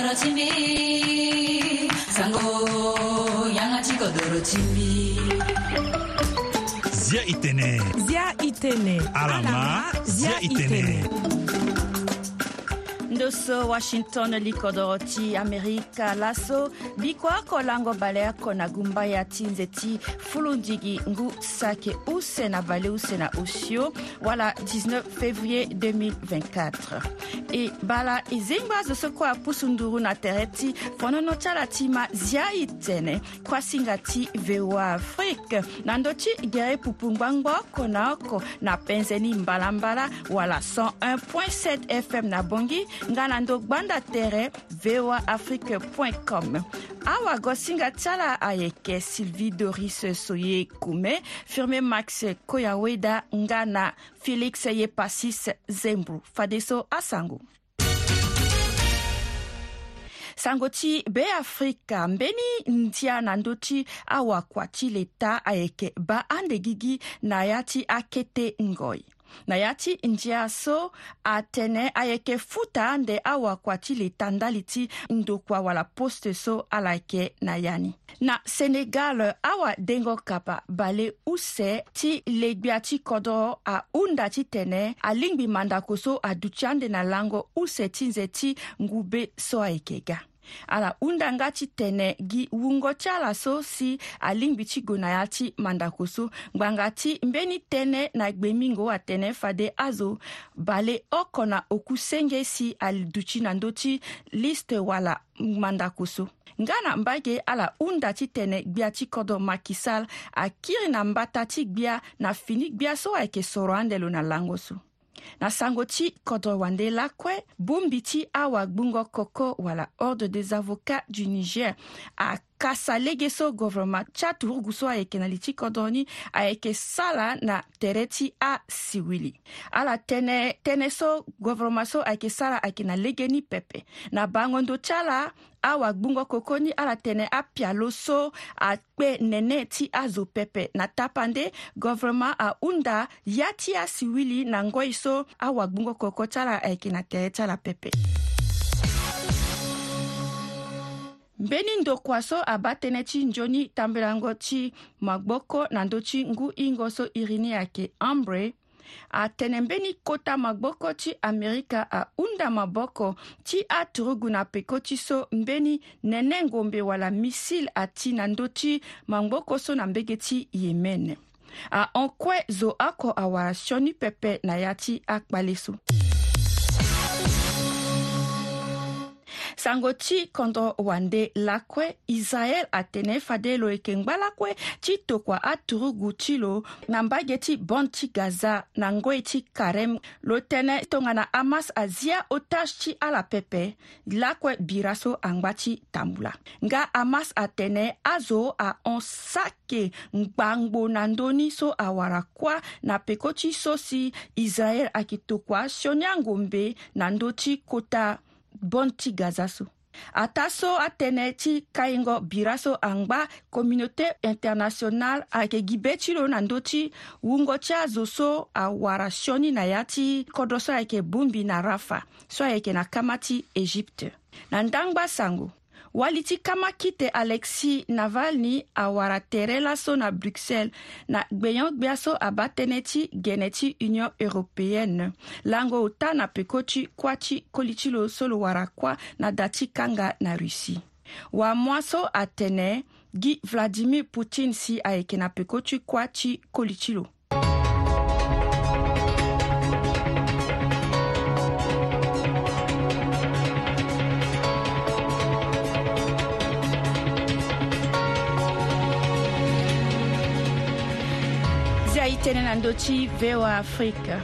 dorotimi sango yanga chiko dorotimi zia itene zia itene alama zia itene, zia itene. windoso washington likodoro ti amerika laso bikua kolango baleya kona gumba ya ti nze ti fulundigi ngu sake use na vale use na usio wala 19 février 2024 e bala e zengba azo so kue apusu nduru na tere ti fonono ti ala ti ma zia e tene kua singa ti voa afrique na ndö ti gere pupu ngbangba oko na oko na penze ni mbalambala wala 101.7 fm na bongi nga na ndo gbanda tere voa afrique com awa go singa ti ala ayeke sylvie doris so ye kume firme max koya weda nga na félix ye pasis zembru fadeso asango sango ti beafrika mbeni ndia na ndö ti awakua ti le ta ayeke ba ande gigi na ya ti akete ngoi na ya ti ndia so atene ayeke futa ande awakua ti li tanda li ti ndokua wala poste so ala yeke na ya ni na senegal awadengo kapa bale use ti legbia ti kodro ahunda ti tene alingbi mandako so aduti ande na lango use ti nze ti ngu be so ayeke ga ala hunda nga ti tene gi wungo ti ala so si alingbi ti gue na ya ti mandako so ngbanga ti mbeni tënë na gbe mingo atene fade azo bale oko na oku senge si aduti na ndö ti liste wala mandako so nga na mba ge ala hunda ti tene gbia ti kodro maky sall akiri na mbata ti gbia na fini gbia so ayeke soro ande lo na lango so na sango ti kodro wande lakue bongbi ti awagbungo koko wala ordre des avocats du niger akasa lege so gouvernement ti aturugu so ayeke na li ti kodro ni ayeke sara na tere ti asiwili ala tënë tënë so gouvernement so ayeke sara ayeke na lege ni pepe na bangondo ti ala awagbungo kokoni ala tene apia lo so akpe nene ti azo pepe na tapa nde gɔvɛrɛman ahunda ya ti asi wili na ngoi so awagbungo koko ti ala ayeke na tere ti ala pepe mbeni ndokua so aba tënë ti nzoni tambelango ti magboko na ndö ti ngu hingo so iri ni ayeke ambre atene-mbeni kota maboko ti amerika ahunda maboko ti aturugu na peko ti so mbeni nene ngombe wala misile ati na ndö ti mangboko so na mbege ti yemen ahon kue zo oko awara sioni pepe na ya ti akpale so sango ti kondo wande lakue israel atene fade lo yeke ngba lakue ti tokua aturugu ti lo na mbage ti bon ti gaza na ngoi ti karême lo tënë tongana amas azia otage ti ala pepe lakue bira so angba ti tambula nga amas atene azo ahon sake ngbangbo na ndöni so awara kuâ na peko ti so si israel ayeke tokua sioni angombe na ndö ti kota bɔn ti gaza so a ta so atënë ti kahingo bira so angba communauté internationale ayeke gi be ti lo na ndö ti wungo ti azo so awara sioni na ya ti kodro so ayeke bongbi na rafa so ayeke na kama ti égypte na ndangba sango wali ti kama kite alexi navalny awara tere laso na bruxelles na gbeyon-gbea so aba tënë ti gene ti union européenne lango ota na peko ti kuâ ti koli ti lo so lo wara kuâ na da ti kanga na russie wamwâ so atene gi vladimir poutine si ayeke na peko ti kuâ ti koli ti lo tënë na ndö ti voa afrique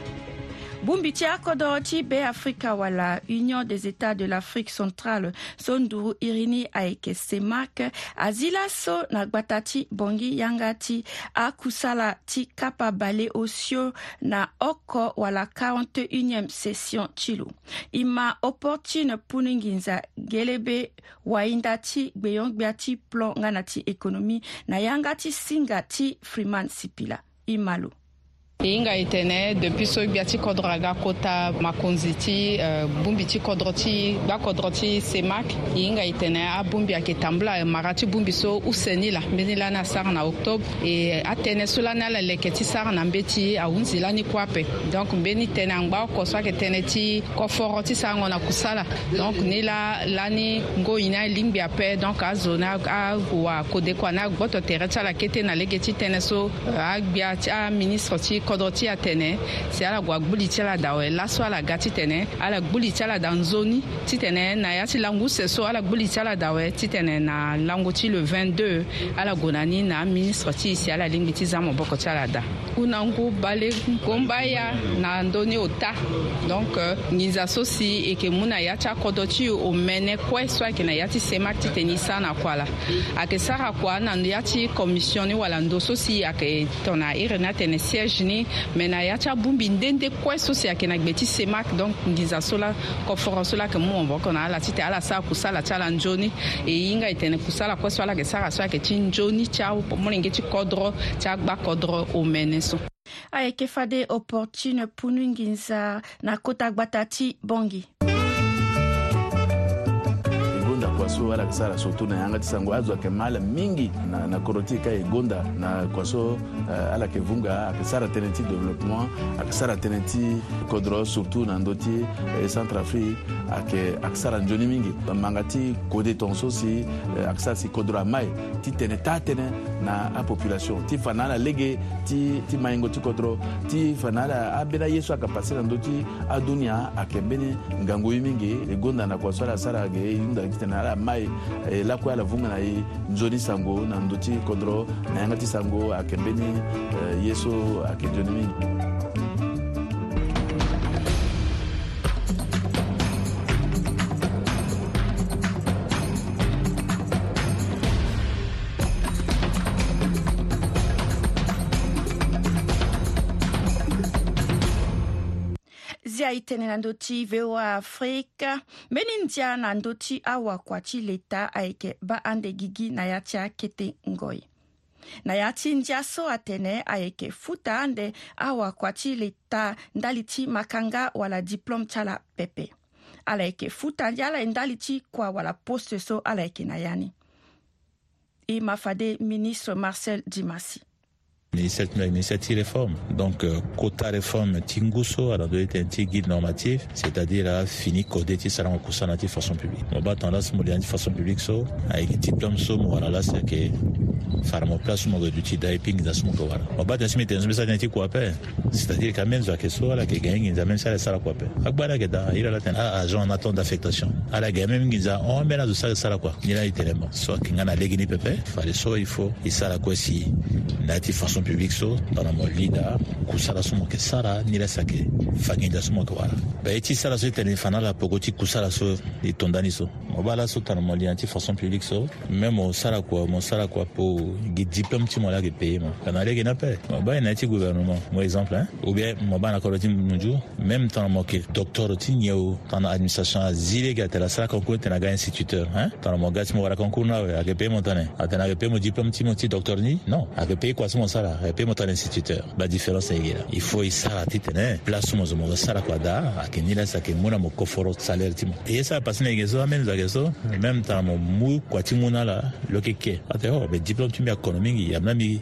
bongbi ti akodro ti be afrika wala union des états de l'afrique centrale so nduru iri ni ayeke semak azi laso na gbata ti bongi yanga ti akusala ti kapa bale osio na oko wala 41e session ti lo e ma opportune puni nginza gelebe wahinda ti gbeyongbia ti plan nga na ti économie na yanga ti singa ti freeman sipila y malo. hinga itene depuis so gbia ti kodro ga kota makonzi ti uh, bungbi ti kodro ti ga kodro ti semak hinga itene abungbi ayeke tambula mara ti bungbi so useni la mbeni la ni asara na octobre e atënë so la ni ala leke ti sara na mbe ti ahunzi la ni kue ape donc mbeni tene angba oko so ayeke tënë ti koforo ti sarango na kusala donc ni la la ni ngoi ni alingbi ape donc azo ni awa akode kue ani agboto tere ti ala kete na lege ti tënë so agbia ti aministre ti kodɔti ya tene si ala gua gbuli ti ala da wɛ laso ala ga ti tene ala gbuli ti ala da nzoni ti tene na ya ti langu seso ala gbuli ti ala da wɛ ti tene na langu ti le 22 ala gue na ni na ministre ti si ala lingbi ti za moboko ti ala da kuna ngu bale ngomba ya na ndöni ota donc euh, nginza so si e yeke mû na ya ti akodro ti o mene kue so ayeke na ya ti sema titeni sara na kua la ayeke sara kua na ya ti commission ni wala ndo so si ayeke tongana iri ni atene siège ni ye me na ya ti abungbi ndende kue so si ayeke na gbe ti semak donc ngiza so la koforo so la yeke mu wonboko na ala ti tene ala e sara kusala ti ala nzoni e hinga e tene kusala kue so ala yeke sara so ayeke ti nzoni ti amolenge ti kodro ti agba kodro omene so ayeke fade opportune punu nginza na kota gbata ti bongi so ala yeke sara so tongana yanga ti sango azo ayeke ma ala mingi na, na koro ti e ka e gonda na kua so uh, ala yeke vunga ayeke sara tënë ti développement ayeke sara tënë ti kodro surtout na ndö ti e centre afrique ayeke ayeke sara nzoni mingi manga ti kode tongaso si euh, ayeke sara si kodro ama e ti tene taa tënë na apopulation ti fa na ala lege ti, ti maingo ti kodro ti fa na ala ambeni aye so ayeke passe na ndö ti adunia ayeke mbeni ngangu ye mingi e gonda na kua so ala sara ayeke hunda ti tene ala ma ye lakoya la vunga na ye nzoni sango na ndö ti kodro na yanga ti sango ayeke mbeni euh, ye so ayeke nzoni mingi ahitene na ndö ti voa afrique mbeni ndia na ndö ti awakua ti leta ayeke ba ande gigi na ya ti akete ngoi na ya ti ndia so atene ayeke futa ande awakua ti leta ndali ti makanga wala diplôme ti ala pepe ala yeke futa ndia ala e ndali ti kua wala poste so ala yeke na ya ni e mafade ministre marcel dimasi Mais cette, ni cette réforme. Donc, euh, quota réforme Tinguso, alors doit être un petit guide normatif, c'est-à-dire à fini kodeti au kusanati façon publique. On va bah, tendance mouliani façon publique so, avec diplôme voilà là c'est que faramaplasumagadutidayepinginzasumoga wara mabatensimitensumesatenti kuape c'est-à-dire kamenzo akesoala kegaenginza memsalaesala kuape agbarakeda airalaten agent naton d'affectation ala gaya meminginza ombe nazosala kua nila itelema so akenga na legini pepe fale so ifo isala kue si na ti façon publique so tana mo lida kusala so mo yeke sara ni la sake fanginza so mo yeke wara ba ye ti sara so e tene fa na ala poko ti kusala so e tondani so mo ba ala so tana mo lia ti façon publique so me mo sara kua mo sara kua po o gi diplôme ti mo la yeke paye mo kana lege na pe mo ba na ti gouvernement mo exemple hein? ou bien mo ba na kodro ti mu nzu même tongana mo ke docteur ti nyeu tongana administration azi lege la asara concours n'a aga instituteur hein? tongana mo ga ti mo wara concours na awe ayeke paye mo tene atene ayeke paye mo diplôme ti mo ti docteur ni non a paye kua quoi mo salaire. ayeke paye mo tongana instituteur ba différence e yege la il faut e sara ti tene place mo zo mo yeke sara kua da ayeke ni sa ke mu na mo koforo salaire ti mo e ye sara pasini yeke so ambeni zo so même temps mo mu quoi ti mu na la lo ke ke ate o oh, be diplome ti mbi akɔnɔ mingi amina mingi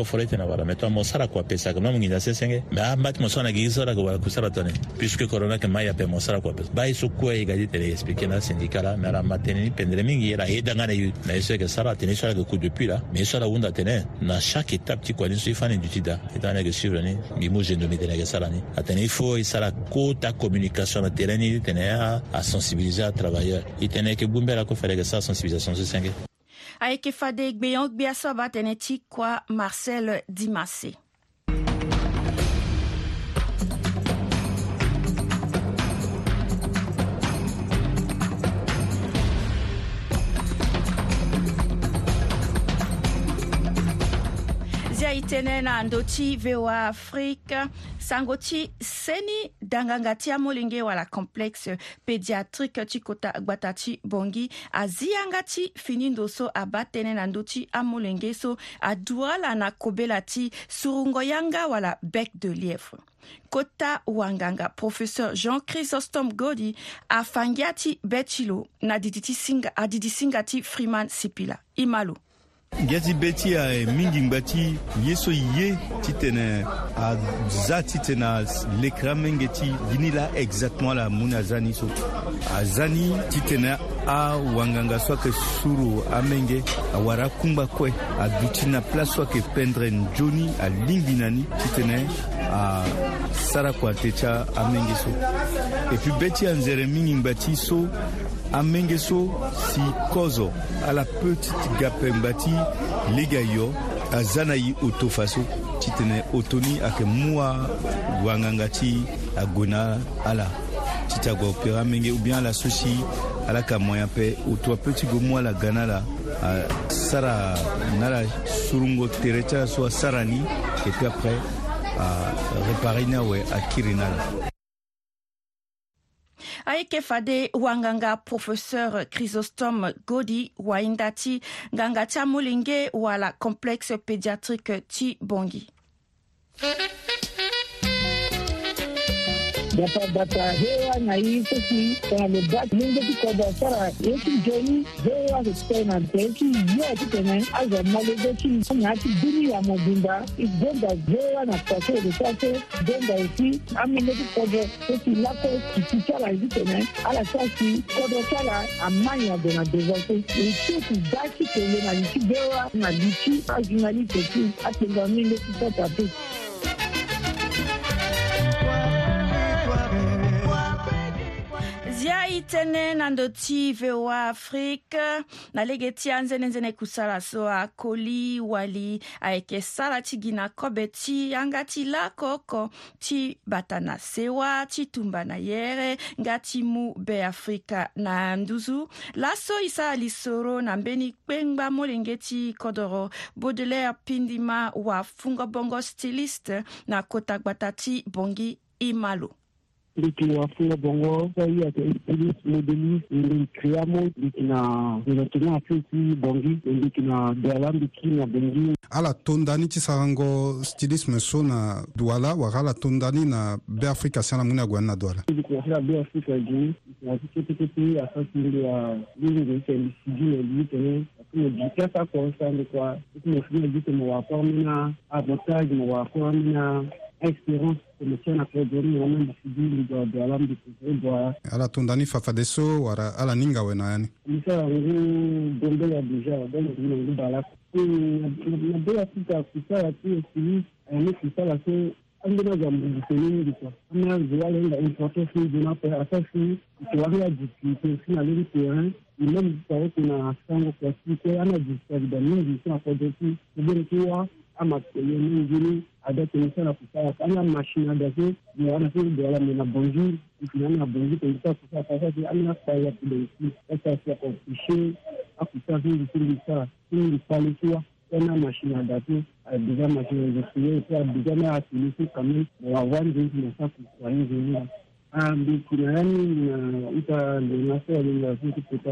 ko fɔlɔ i tɛna bara mɛ tɔmɔ sara kwa pesa kama mungi nyase senge mɛ a mbati mɔsɔn na k'i sɔra ko wala kusara tɔni puisque corona ke maya pe mɔsara kwa pesa bai so kuwa i gadi tele explique na syndicat la mɛ a mateni pendere mingi era e danga ne yu na ese ke sara teni sɔra ke ku depuis la mɛ sɔra wunda tene na chaque étape ti kwa ni so i fani duti da i tane ke suivre ni mi mo jendo mi tene ke sara ni a tene fo i sara ko ta communication na terrain ni tene a sensibiliser a travailleur i tene ke bumbera ko fere ke sa sensibilisation so senge Aekefade Gbeyon Gbeasobat Kwa, Marcel Dimassé. tenena ando ti voa afrique sango ti seni danganga ti amolenge wala complexe pédiatrique ti kota gbata ti bongi azianga ti finindo so aba tënë na ndö ti amolenge so adura la na kobela ti surungo yanga wala bec de lièvre kota wanganga professeur jean chrysostome godi afangia ti be ti lo na adidi singa ti freeman sipila i ma lo gɛti be ti a ye min jigba ti yeso ye ti tɛnɛ a za ti tɛnɛ a lekira min kɛ ti dini la exactement la mun na zani so a zani ti tɛnɛ a wanganga soit ke suru a min kɛ a wara kunba kɔɛ a dutina place soit ke pɛndrɛ n joni a linginani ti tɛnɛ a sara kuwa tɛ ca a min kɛ so et puis bɛ ti a n zɛrɛ min jigba ti so amengeso si kozo ala petite gapen bati lega yo aza na ye o to faso ti tene o toni ayeke mu awanganga ti ague na ala ti ti agua opere amenge ou bien ala so si ala ka moyen ape o to apeut ti gue mu ala ga na ala asara na ala surungo tere ti ala so asara ni et puis après arépare ni awe akiri na ala Kefade, wanganga professeur Chrysostome Godi Waindati Tia Mulinge ou à la complexe pédiatrique Tibongi. bata hewa na hii sisi kuna lobaki lingo tikoda sara yeki joni hewa sitena teki yo titene aza malobeki na ati duni ya mobimba igonda hewa na kwase lesase gonda esi amingo tikodo sesi lako kiti sara titene ala sasi kodo sara amanya dona devase etuku daki tele na liti hewa na liti azina liteki atenga mingo titata teki ngai tënë na ndö ti voa afrique na lege ti anzene-nzene kusala so akoli wali ayeke sara ti gi na kobe ti yanga ti lakoko ti bata na sewa ti tumba na yere nga ti mu beafrika na nduzu laso e sara lisoro na mbeni kpengba molenge ti kodro baudelaire pindima wafungo bongo styliste na kota gbata ti bongi e malo likiwafunga Bongo sai ataipilis modelis ndikriamo ndikina ndotina afiki bongi ndikina duala ndiki na bengi ala tondani ti sarango stylisme so na duala wara ala tondani na beafrika si ala mûni agua ni na duala ndikina sira beafrika gi nasi kepekete asasinde ya lingo tene sigile gi tene mo jika sa konsa ndikua mo fina gi tene wakua mina avantage mo wakua mina espérance solution na kodoni wana masidili dwa dwa lambi kuzebwa ala tundani fafadeso wara ala ninga wena yani misa yangu gombe ya deja donc ni ngi bala na be ya sika kusala tu esili ni kusala so angena za mbuguseni mingi kwa ama ziwalenga importance ni jona pe asasi tuwaria jikite sina lili terrain imeme zitaweko na sango kwa siku ana jisika vida mingi sina kodoti kubeni kiwa ama mengine adakunisana kusaa ana machine adase anasiri dala mina bonjour ifinana bonjour kuisa kusaa kasasi ana saya kudensi kasasi officier akusa vingi sirisa vingi palisiwa tena machine adase déjà machine industrielle et puis déjà na asilisi kame wawanzi inasa kusainzinga ah,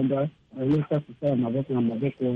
na uta kusaa maboko na maboko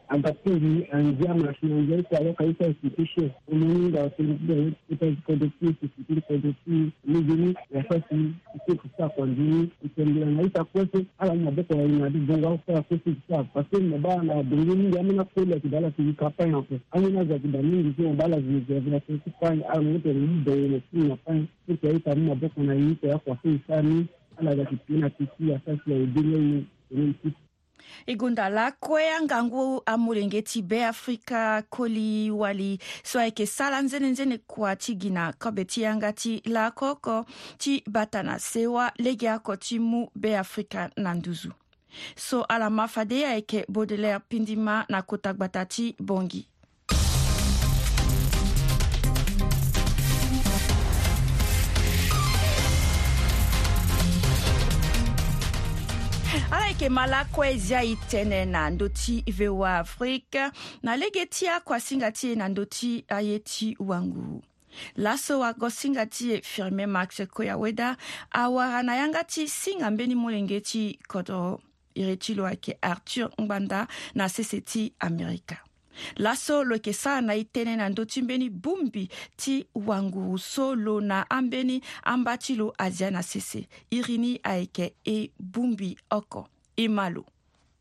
ambapo ilianzia mafunzo alokaita sitisho umuninga watengiaodokiisitirikodoki mijini yasasi isikusaa kwanjini kutembea ita kwese ala maboko yainadibongo ausaa kwese kusaa parce mabaa na dongo mingi amina kole kidala kwa ko amina za kibala mingi sio bala zizevyakekipanya ala yote nidoyene sinapanya kukiaita maboko na yiita yakwasisani ala za kipina kisia sasi ya udileyi e gonda lakue angangu amolenge ti be afrika koli wali so ayeke sala nzenenzene kua ti gi na kobe ti yanga ti lakoko ti bata na sewa lege oko ti mu be afrika na nduzu so ala mafade ayeke baudelaire pindima na kota gbata ti bongi ke malako e zia e tënë na ndö ti voa afrique na lege ti akuasinga ti e na ndö ti aye ti wangu laso wagosinga ti e firmé max koyaweda awara na yanga ti singa mbeni molenge ti kodro iri ti lo ayeke arthur ngbanda na sese ti amerika laso lo yeke sara na e tënë na ndö ti mbeni bongbi ti wanguru so lo na ambeni amba ti lo azia na sese iri ni ayeke e bongbi oko e ma lo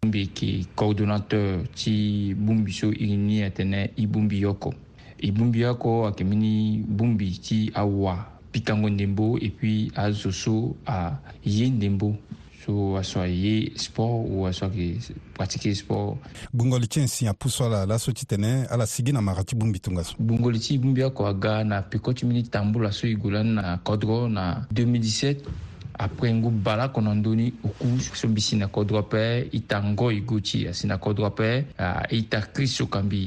n be ke coordonnateur ti bungbi so e ni atene i bungbi yoko i bungbi yoko ayeke mi ni bungbi ti awa pikango ndembo e puis azo so aye ndembo so aso aye sport ou aso ayeke pratiqué sport gbongoli ti e si apuso ala laso ti tene ala sigi na mara ti bungbi tongaso gbongoli ti i bungbi oko aga na peko ti mini tambula so e gue lani na kodro na 2017 apre ngu bala kɔnɔndoni o ku so mbi si na kɔdrɔ pɛ i ta ngɔi go ti a si na kɔdrɔ pɛ i ta kristo kan bi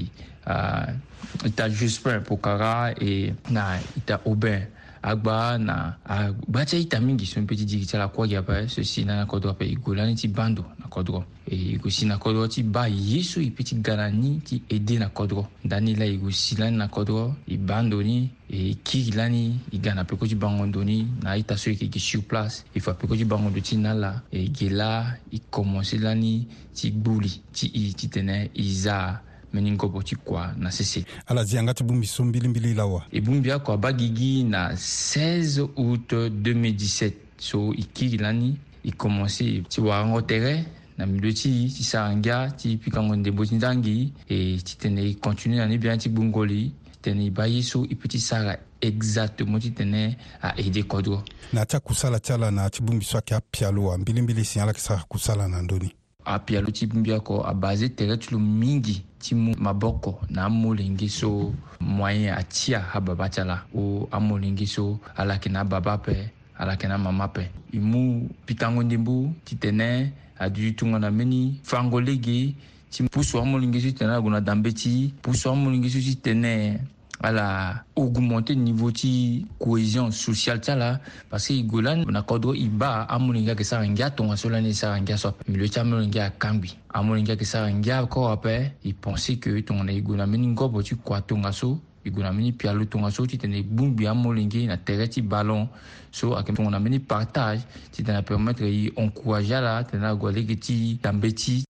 i ta juspin pokara e na i ta obin agba na agba ti aita mingi so mpe ti digi ti ala kuâ gi ape so si na na kodro ape e gue lani ti bando na kodro e yeke si na kodro ti ba ye so e peut ti ga na ni ti ede na kodro ndani la yeke si lani na kodro e ba ndöni e kiri lani e ga na peko ti bango ndöni na aita so yeke yeke sur place e fa peko ti bango ndo ti na la e yeke la e commencé lani ti gbuli ti e ti tene e za mê ni ngôbo ti kua na sese ala zia nga ti bongbi so mbilimbili la awa e bongbi akua ba gigi na 16 août 2017 so e kiri lani e commencé ti warango tere na milieu ti ti saranga ti pikango nde bo ti ndangi e ti tene continue na ni bien ti gbungoli tene e ba ye so e peut ti sara exactement ti tene aede kodro na ti akusala ti ala na ti bongbi so ayeke apia lo ambilimbili si ala yeke sara kusala na ndöni apia lo ti bongbi oko abase tere ti lo mingi ti mu maboko na amolenge so moyen atia ababa ti ala o amolenge so ala yeke na ababa ape ala yeke na mama ape e mu pikango nde mbu ti tene adui tungana meni fangolege ti pusu amolenge so tene ala gue na dambe ti pusu amolenge so si tene ala augmente niveau ti cohésion sociale ti ala parce que e gue lani na kodro e ba amolenge ayeke sara ngia tongaso lani sara ngia so ape milieu ti amolenge akangbi amolenge ayeke sara ngia koro ape e pense que tongana e gue na mbeni ngombo ti kua tongaso e gue na mini pia lo tongaso ti tene gbun gbi amolenge na tere ti ba long so ayeke tongo na mbeni partage ti tene na permettre e encourage ala tene na gue lege ti dambe ti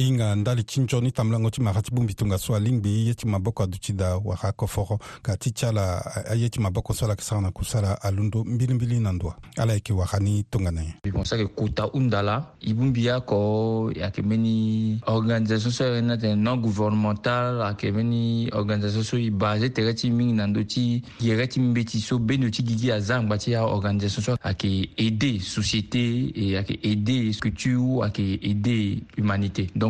hinga ndali chinchoni tamla ngo ti maga ti bungbi tongaso alingbi ye ti maboko adu ti da wara akofoko ka ti ti ala aye ti maboko so ala yeke sara na kusala alondo mbilimbili na ndwa ala yeke wara ni tongana ye mo sake kuta hunda la e bungbi oko ayeke mbeni organisation so ayeke na tene non gouvernemental ayeke mbeni organisation so e basé tere ti mingi na ndö ti yere ti mbeti so bendo ti gigi azangba ti organisation so ayeke aidé société e ayeke aidé culture ayeke aidé humanité donc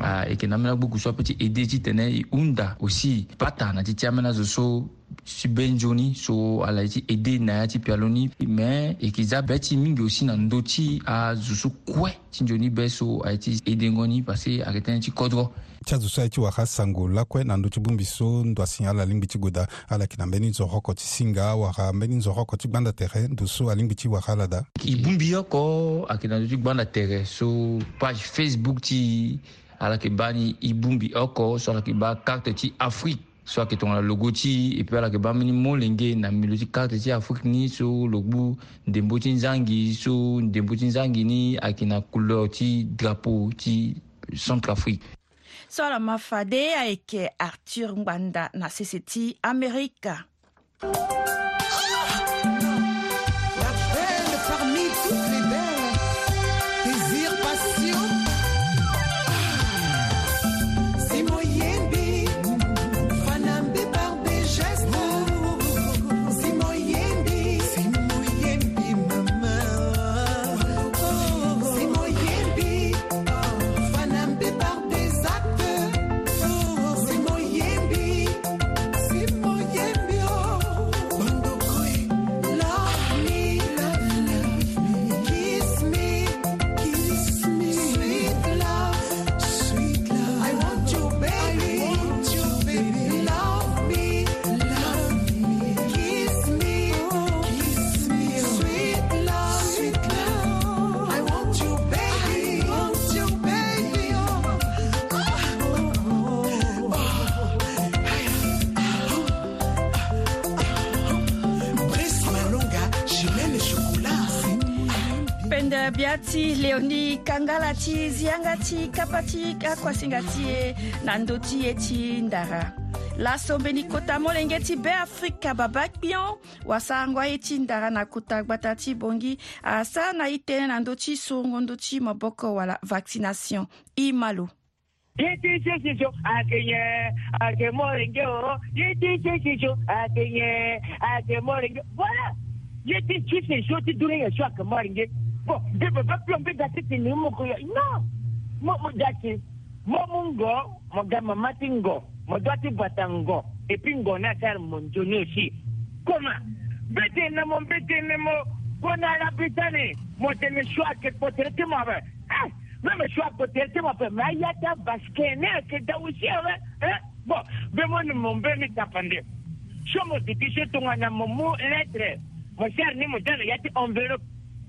uh, e yeke na ambeni agbuku so apeut ti ede ti tene e hunda aussi pata na ti ti ambeni azo so si benzo ni so ala ye ti ede na ya ti pialo ni me e yeke za be ti mingi aussi na ndö ti azo so kue ti nzoni be so ayeke ti edengo ni parceke ayeke tënë ti kodro ti azo so ayeke ti waka sango lakue na ndö ti bongbi so ndo asi ala lingbi ti goda ala yeke na mbeni nzoroko ti singa awara ambeni nzoroko ti gbanda tere ndo so alingbi ti waka ala da e bongbi oko ayeke na ndö ti gbanda tere so page facebook ti ala yeke ba ni i bungbi oko so ala yeke ba karte ti afrique so ayeke tongana logo ti e peut ala yeke ba mbeni molenge na mbi lo ti karte ti afrique ni so lo gbu ndembo ti nzangi so ndembo ti nzangi ni ayeke na couleur ti drapeau ti centre afrique so ala ma fade ayeke arthur ngbanda na sese ti amérika bia ti léoni kangala ti zianga ti kapa ti akuasinga ti e na ndö ti ye ti ndara lasombeni kota molenge ti beafrika babakpion wasarango aye ti ndara na kota gbata ti bongi asara na ye tënë na ndö ti sorongo ndö ti maboko wala vaccination i malo ye ti sesiso akenye ake molenge o ye ti sesiso akenye ake molenge voilà ye ti ti seso ti durenga so ake molenge bon je ne peux pas plomber dati tini moko yo non mo mo dati mo mu ngɔ mo ga mama ti ngɔ mo dɔ ti bata ngɔ et puis ngɔ na sar mo njoni aussi comment bete ne mo bete ne mo ko na la bitani mo tene choix que potere ti mo avɛ eh même choix potere ti mo avɛ mais aya ta basket ne ake da aussi avɛ eh bon be mo ni mo be mi tapande so mo diti so tongana mo mu lettre mo sar ni mo dana yati enveloppe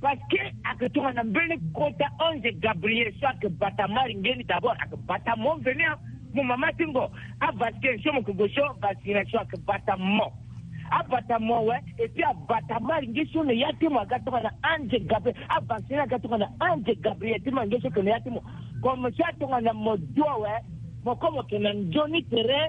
paske akatoka na mbeni kota onze Gabriel so bata mari ngeni dabord bata mo venea mo mama ti ngo avaske so mu kogo so vasina so bata mo abata mo wɛ epi abata mari nge so na ya ti mo akatoka na ange Gabriel avasina akatoka na ange Gabriel ti ma nge so kene ya ti mo komo so atoka na mo duo wɛ mo komo na njoni tere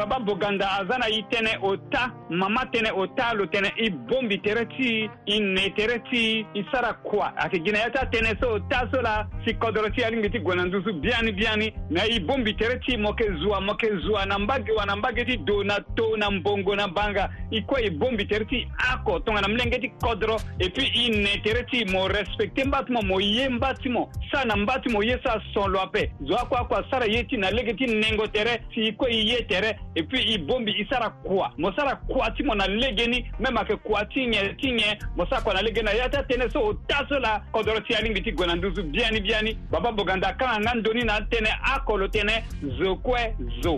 babambuganda aza na ye tënë ota mama tene o lo tene i e bombi tere ti i e ne tere ti i e sara kuwa ati jinayata tene so so la si kodoroti alingi ti gonandusu biani biani na i bombi tere ti mo ke zuwa mo zuwa na mbage wa na mbage ti do na to na mbongo na banga i kue i bombi tere ti ako tongana milenge ti kodro e puis i ne tere ti mo respecte mba ti mo mo ye mba ti mo sa na mba ti mo ye sa son lo ape zo ako akua sara ye ti na lege ti nengo tere si i kue i ye tere e puis i bombi i sara kuwa mo sara kuwa kuati mo na legeni mema ke kuati nye tinye mosa kwa na legena yata tene so otaso la kodoro ti alingi ti gue na nduzu biani biani babâ boganda kanga nga ndöni na tënë akolo tënë zo kue zo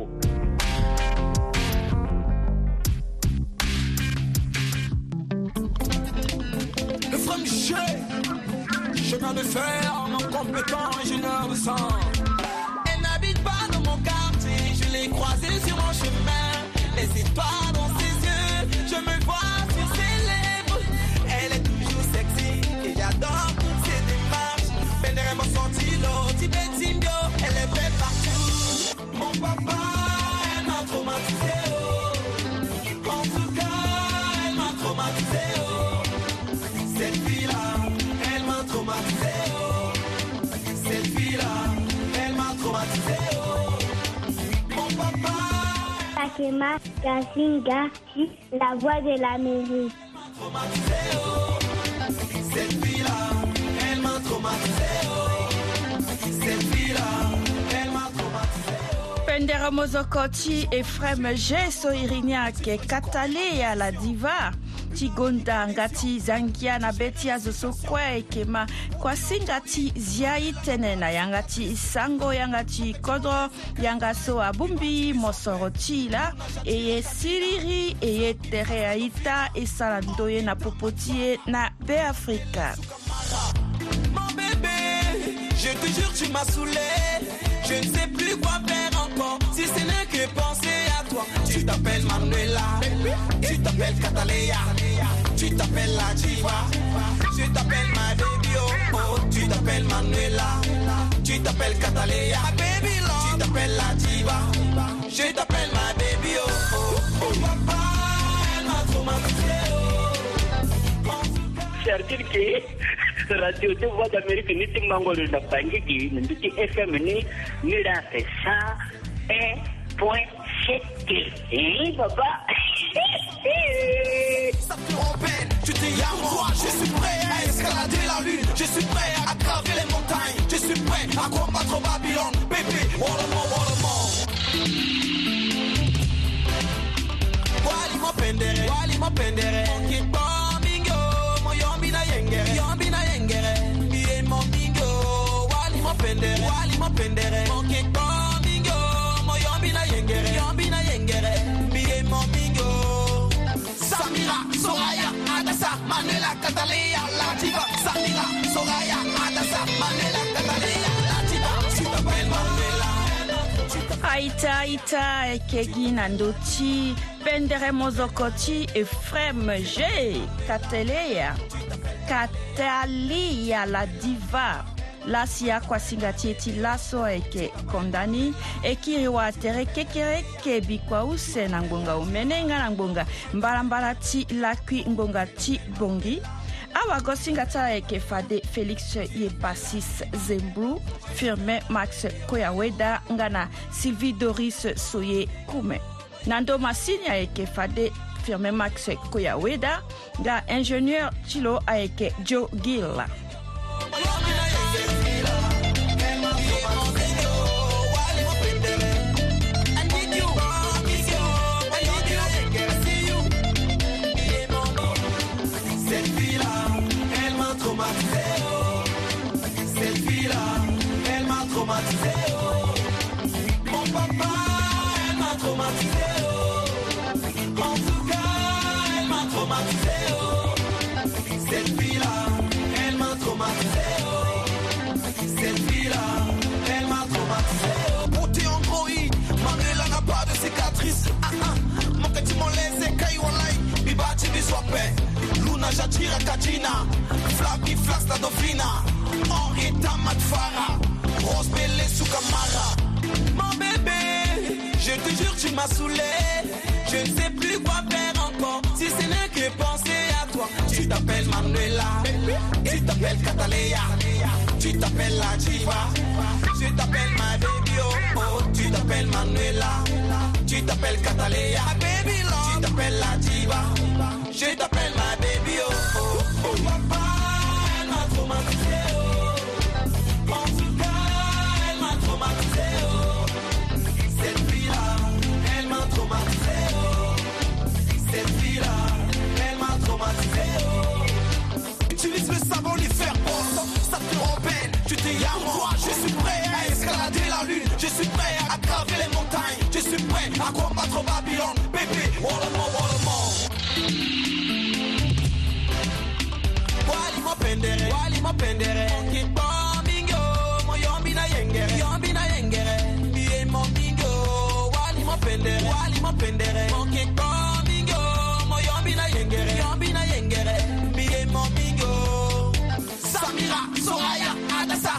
Le franchier, chemin de fer, compétent ingénieur de sang. Elle n'habite pas dans mon quartier, je l'ai croisée sur mon chemin. Les étoiles ont elle est toujours sexy et j'adore toutes ses démarches. Pendremos son tilo, tibet, Elle est belle partout. Mon papa. la voix de la mairie Pendera Mozokoti et Frem Gesso Irignac, catalé à la diva. ti gonda nga ti zangia na be ti azo so kue ayeke ma kua singa ti zia ye tënë na yanga ti sango yanga ti kodro yanga so abungbi mosoro ti la e ye siriri e ye tere aita e sara ndo ye na popo ti ye na beafrika Je te jure, tu m'as saoulé. Je ne sais plus quoi faire encore, si ce n'est que penser à toi. Tu t'appelles Manuela, tu t'appelles Catalea, tu t'appelles la Diva je t'appelle ma baby, oh, oh. tu t'appelles Manuela, tu t'appelles Catalea, baby tu t'appelles la Diva je t'appelle ma baby, oh, oh, papa, elle m'a ke radio point eh, je suis prêt à escalader la lune, je suis prêt à graver les montagnes, je suis prêt à combattre bébé, oh oh mopendere mokeko mingo moyombi na yengere yombi na yengere mbiye samira soraya adasa manuela la Latiba samira soraya adasa Manela kataleya Latiba si Aïta manuela aita e ekegi na pendere mozoko ti efrem g kataleya katalia la diva laso ya kuasinga ti e ti laso ayeke kondani e kiri watere kekere kebi kua use na ngbonga omene nga na ngbonga mbalambala ti lakui ngbonga ti bongi awagosinga ti ala yeke fade félix ye basis zembru firmin max koyaweda nga na sylvie doris soye kume na ndö masini ayeke fade firmin max koyaweda nga ingénieur ti lo ayeke joe gill Mon papa, elle m'a traumatisé En tout cas, elle m'a traumatisé Cette vie là elle m'a traumatisé Cette vie là elle m'a traumatisé Pour en androïdes, ma mêle n'a pas de cicatrices Mon petit mollet, c'est caillou en laïc Biba, tu dis paix Luna, Jatira ta cadina Flap, il la dauphina Henri, ta ma m'a saoulé. Je ne sais plus quoi faire encore, si ce n'est que penser à toi. Tu t'appelles Manuela, tu t'appelles Cataléa. tu t'appelles la Diva, je t'appelle ma baby, oh, oh. tu t'appelles Manuela, tu t'appelles Cataléa. tu t'appelles la Diva, je t'appelle